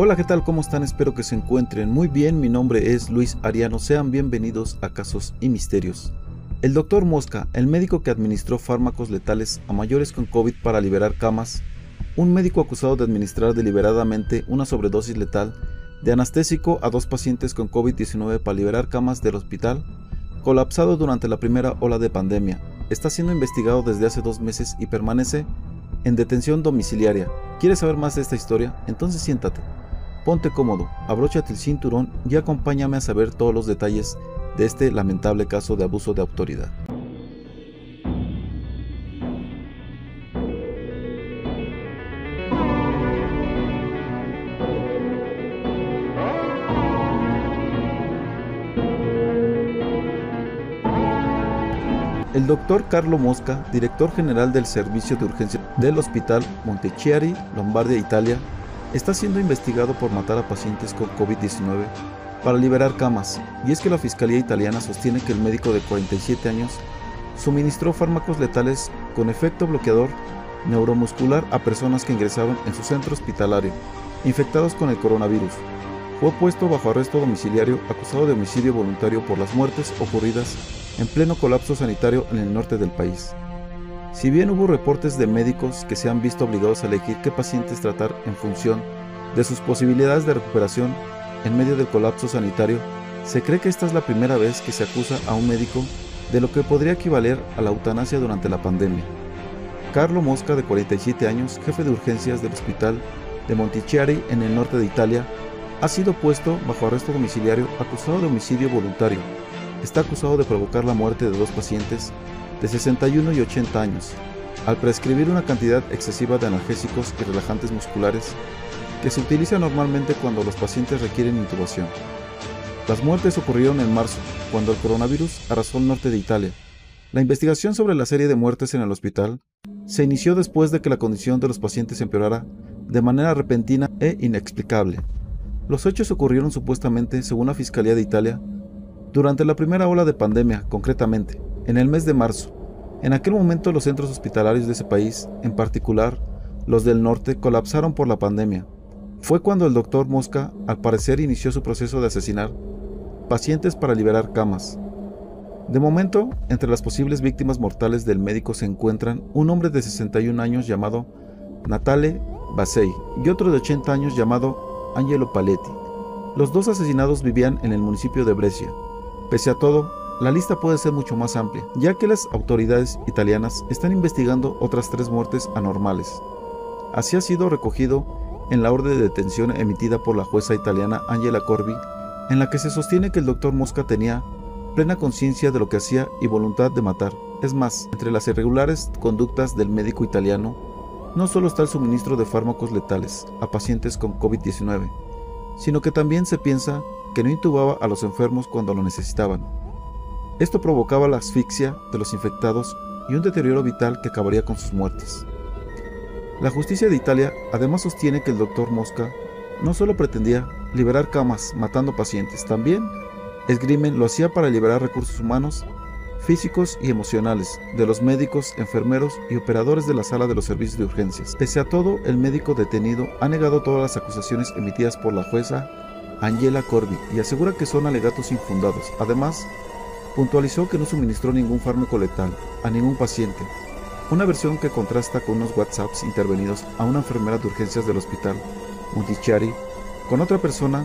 Hola, ¿qué tal? ¿Cómo están? Espero que se encuentren muy bien. Mi nombre es Luis Ariano. Sean bienvenidos a Casos y Misterios. El doctor Mosca, el médico que administró fármacos letales a mayores con COVID para liberar camas, un médico acusado de administrar deliberadamente una sobredosis letal de anestésico a dos pacientes con COVID-19 para liberar camas del hospital, colapsado durante la primera ola de pandemia, está siendo investigado desde hace dos meses y permanece en detención domiciliaria. ¿Quieres saber más de esta historia? Entonces siéntate Ponte cómodo, abróchate el cinturón y acompáñame a saber todos los detalles de este lamentable caso de abuso de autoridad. El doctor Carlo Mosca, director general del Servicio de Urgencia del Hospital Montechiari, Lombardia, Italia, está siendo investigado por matar a pacientes con COVID-19 para liberar camas, y es que la Fiscalía italiana sostiene que el médico de 47 años suministró fármacos letales con efecto bloqueador neuromuscular a personas que ingresaron en su centro hospitalario, infectados con el coronavirus. Fue puesto bajo arresto domiciliario acusado de homicidio voluntario por las muertes ocurridas en pleno colapso sanitario en el norte del país. Si bien hubo reportes de médicos que se han visto obligados a elegir qué pacientes tratar en función de sus posibilidades de recuperación en medio del colapso sanitario, se cree que esta es la primera vez que se acusa a un médico de lo que podría equivaler a la eutanasia durante la pandemia. Carlo Mosca, de 47 años, jefe de urgencias del hospital de Montichiari en el norte de Italia, ha sido puesto bajo arresto domiciliario acusado de homicidio voluntario. Está acusado de provocar la muerte de dos pacientes de 61 y 80 años, al prescribir una cantidad excesiva de analgésicos y relajantes musculares que se utiliza normalmente cuando los pacientes requieren intubación. Las muertes ocurrieron en marzo, cuando el coronavirus arrasó el norte de Italia. La investigación sobre la serie de muertes en el hospital se inició después de que la condición de los pacientes empeorara de manera repentina e inexplicable. Los hechos ocurrieron supuestamente, según la Fiscalía de Italia, durante la primera ola de pandemia, concretamente, en el mes de marzo. En aquel momento los centros hospitalarios de ese país, en particular los del norte, colapsaron por la pandemia. Fue cuando el doctor Mosca, al parecer, inició su proceso de asesinar pacientes para liberar camas. De momento, entre las posibles víctimas mortales del médico se encuentran un hombre de 61 años llamado Natale Basei y otro de 80 años llamado Angelo Paletti. Los dos asesinados vivían en el municipio de Brescia. Pese a todo, la lista puede ser mucho más amplia, ya que las autoridades italianas están investigando otras tres muertes anormales. Así ha sido recogido en la orden de detención emitida por la jueza italiana Angela Corbi, en la que se sostiene que el doctor Mosca tenía plena conciencia de lo que hacía y voluntad de matar. Es más, entre las irregulares conductas del médico italiano, no solo está el suministro de fármacos letales a pacientes con COVID-19, sino que también se piensa que no intubaba a los enfermos cuando lo necesitaban. Esto provocaba la asfixia de los infectados y un deterioro vital que acabaría con sus muertes. La justicia de Italia además sostiene que el doctor Mosca no solo pretendía liberar camas matando pacientes, también esgrimen lo hacía para liberar recursos humanos, físicos y emocionales de los médicos, enfermeros y operadores de la sala de los servicios de urgencias. Pese a todo, el médico detenido ha negado todas las acusaciones emitidas por la jueza Angela Corby y asegura que son alegatos infundados. Además, puntualizó que no suministró ningún fármaco letal a ningún paciente, una versión que contrasta con unos WhatsApps intervenidos a una enfermera de urgencias del hospital Montichiari con otra persona,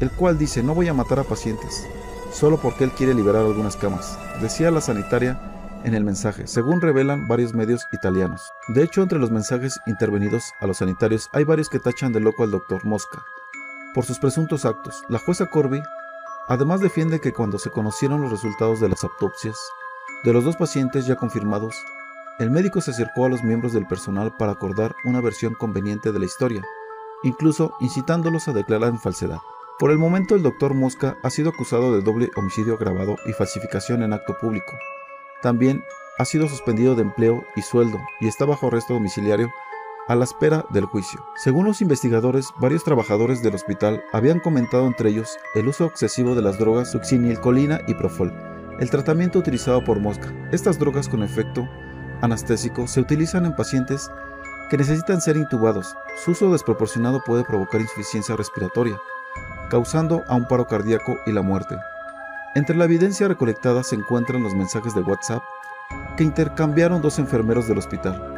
el cual dice no voy a matar a pacientes, solo porque él quiere liberar algunas camas, decía la sanitaria en el mensaje, según revelan varios medios italianos. De hecho, entre los mensajes intervenidos a los sanitarios hay varios que tachan de loco al doctor Mosca por sus presuntos actos. La jueza Corby Además defiende que cuando se conocieron los resultados de las autopsias de los dos pacientes ya confirmados, el médico se acercó a los miembros del personal para acordar una versión conveniente de la historia, incluso incitándolos a declarar en falsedad. Por el momento el doctor Mosca ha sido acusado de doble homicidio agravado y falsificación en acto público. También ha sido suspendido de empleo y sueldo y está bajo arresto domiciliario a la espera del juicio. Según los investigadores, varios trabajadores del hospital habían comentado entre ellos el uso excesivo de las drogas succinilcolina y profol, el tratamiento utilizado por Mosca. Estas drogas con efecto anestésico se utilizan en pacientes que necesitan ser intubados. Su uso desproporcionado puede provocar insuficiencia respiratoria, causando a un paro cardíaco y la muerte. Entre la evidencia recolectada se encuentran los mensajes de WhatsApp que intercambiaron dos enfermeros del hospital.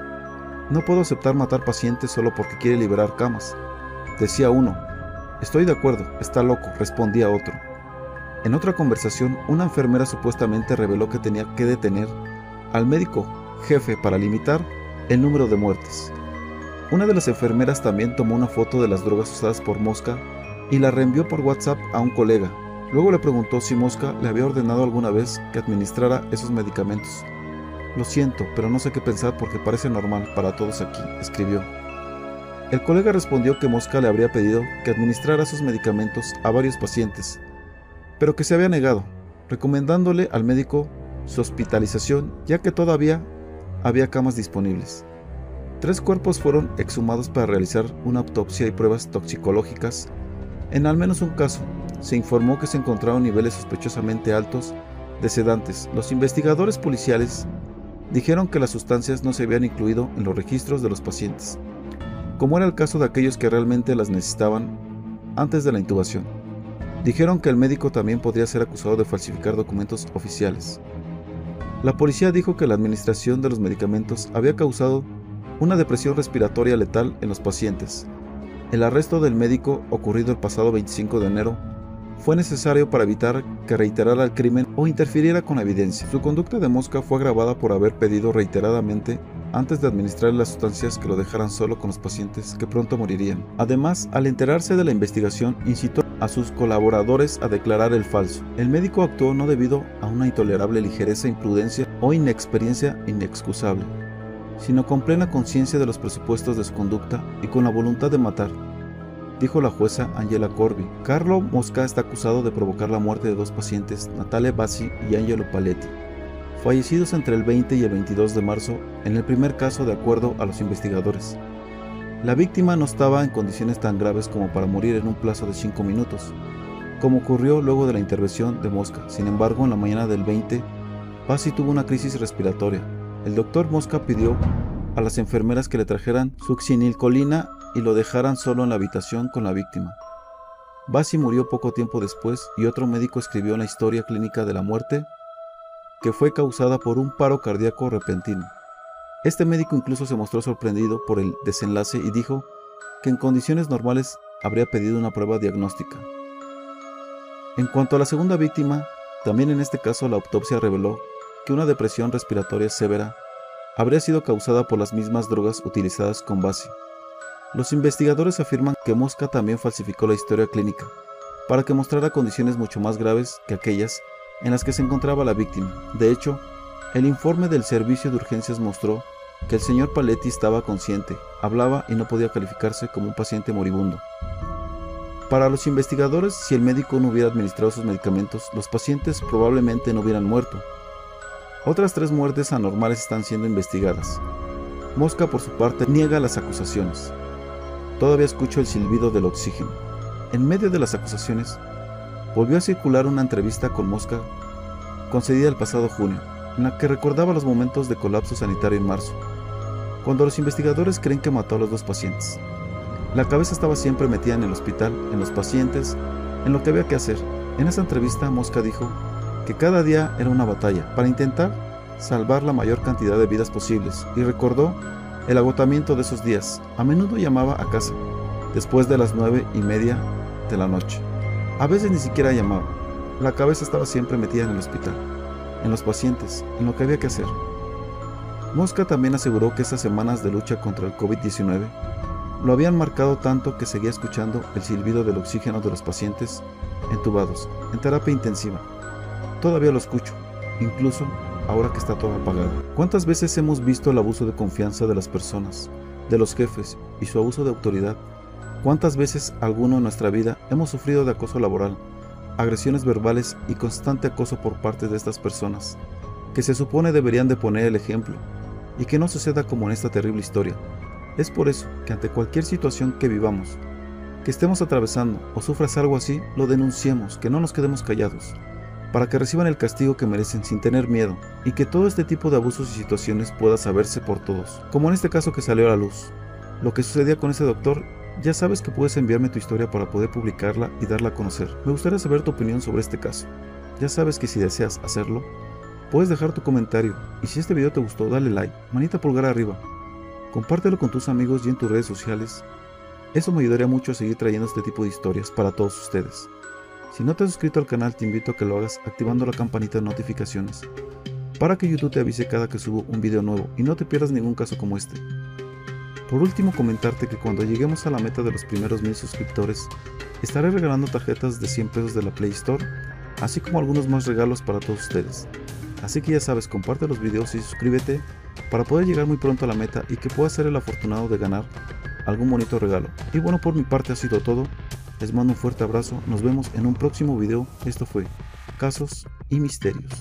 No puedo aceptar matar pacientes solo porque quiere liberar camas, decía uno. Estoy de acuerdo, está loco, respondía otro. En otra conversación, una enfermera supuestamente reveló que tenía que detener al médico jefe para limitar el número de muertes. Una de las enfermeras también tomó una foto de las drogas usadas por Mosca y la reenvió por WhatsApp a un colega. Luego le preguntó si Mosca le había ordenado alguna vez que administrara esos medicamentos. Lo siento, pero no sé qué pensar porque parece normal para todos aquí, escribió. El colega respondió que Mosca le habría pedido que administrara esos medicamentos a varios pacientes, pero que se había negado, recomendándole al médico su hospitalización ya que todavía había camas disponibles. Tres cuerpos fueron exhumados para realizar una autopsia y pruebas toxicológicas. En al menos un caso, se informó que se encontraron niveles sospechosamente altos de sedantes. Los investigadores policiales dijeron que las sustancias no se habían incluido en los registros de los pacientes, como era el caso de aquellos que realmente las necesitaban antes de la intubación. Dijeron que el médico también podría ser acusado de falsificar documentos oficiales. La policía dijo que la administración de los medicamentos había causado una depresión respiratoria letal en los pacientes. El arresto del médico, ocurrido el pasado 25 de enero, fue necesario para evitar que reiterara el crimen o interfiriera con la evidencia. Su conducta de Mosca fue agravada por haber pedido reiteradamente antes de administrar las sustancias que lo dejaran solo con los pacientes que pronto morirían. Además, al enterarse de la investigación, incitó a sus colaboradores a declarar el falso. El médico actuó no debido a una intolerable ligereza, imprudencia o inexperiencia inexcusable, sino con plena conciencia de los presupuestos de su conducta y con la voluntad de matar, dijo la jueza Angela Corby. Carlo Mosca está acusado de provocar la muerte de dos pacientes, Natale Bassi y Angelo Paletti, fallecidos entre el 20 y el 22 de marzo en el primer caso de acuerdo a los investigadores. La víctima no estaba en condiciones tan graves como para morir en un plazo de 5 minutos, como ocurrió luego de la intervención de Mosca. Sin embargo, en la mañana del 20, Bassi tuvo una crisis respiratoria. El doctor Mosca pidió a las enfermeras que le trajeran succinilcolina y lo dejaran solo en la habitación con la víctima. Bassi murió poco tiempo después y otro médico escribió la historia clínica de la muerte que fue causada por un paro cardíaco repentino. Este médico incluso se mostró sorprendido por el desenlace y dijo que en condiciones normales habría pedido una prueba diagnóstica. En cuanto a la segunda víctima, también en este caso la autopsia reveló que una depresión respiratoria severa habría sido causada por las mismas drogas utilizadas con Bassi. Los investigadores afirman que Mosca también falsificó la historia clínica para que mostrara condiciones mucho más graves que aquellas en las que se encontraba la víctima. De hecho, el informe del servicio de urgencias mostró que el señor Paletti estaba consciente, hablaba y no podía calificarse como un paciente moribundo. Para los investigadores, si el médico no hubiera administrado sus medicamentos, los pacientes probablemente no hubieran muerto. Otras tres muertes anormales están siendo investigadas. Mosca, por su parte, niega las acusaciones. Todavía escucho el silbido del oxígeno. En medio de las acusaciones, volvió a circular una entrevista con Mosca concedida el pasado junio, en la que recordaba los momentos de colapso sanitario en marzo, cuando los investigadores creen que mató a los dos pacientes. La cabeza estaba siempre metida en el hospital, en los pacientes, en lo que había que hacer. En esa entrevista Mosca dijo que cada día era una batalla para intentar salvar la mayor cantidad de vidas posibles y recordó el agotamiento de esos días. A menudo llamaba a casa, después de las nueve y media de la noche. A veces ni siquiera llamaba. La cabeza estaba siempre metida en el hospital, en los pacientes, en lo que había que hacer. Mosca también aseguró que esas semanas de lucha contra el COVID-19 lo habían marcado tanto que seguía escuchando el silbido del oxígeno de los pacientes entubados, en terapia intensiva. Todavía lo escucho, incluso ahora que está todo apagado. ¿Cuántas veces hemos visto el abuso de confianza de las personas, de los jefes y su abuso de autoridad? ¿Cuántas veces alguno en nuestra vida hemos sufrido de acoso laboral, agresiones verbales y constante acoso por parte de estas personas, que se supone deberían de poner el ejemplo, y que no suceda como en esta terrible historia? Es por eso que ante cualquier situación que vivamos, que estemos atravesando o sufras algo así, lo denunciemos, que no nos quedemos callados para que reciban el castigo que merecen sin tener miedo, y que todo este tipo de abusos y situaciones pueda saberse por todos, como en este caso que salió a la luz. Lo que sucedía con ese doctor, ya sabes que puedes enviarme tu historia para poder publicarla y darla a conocer. Me gustaría saber tu opinión sobre este caso. Ya sabes que si deseas hacerlo, puedes dejar tu comentario, y si este video te gustó dale like, manita pulgar arriba, compártelo con tus amigos y en tus redes sociales. Eso me ayudaría mucho a seguir trayendo este tipo de historias para todos ustedes. Si no te has suscrito al canal te invito a que lo hagas activando la campanita de notificaciones para que YouTube te avise cada que subo un video nuevo y no te pierdas ningún caso como este. Por último comentarte que cuando lleguemos a la meta de los primeros mil suscriptores, estaré regalando tarjetas de 100 pesos de la Play Store, así como algunos más regalos para todos ustedes. Así que ya sabes, comparte los videos y suscríbete para poder llegar muy pronto a la meta y que puedas ser el afortunado de ganar algún bonito regalo. Y bueno, por mi parte ha sido todo. Les mando un fuerte abrazo, nos vemos en un próximo video. Esto fue Casos y Misterios.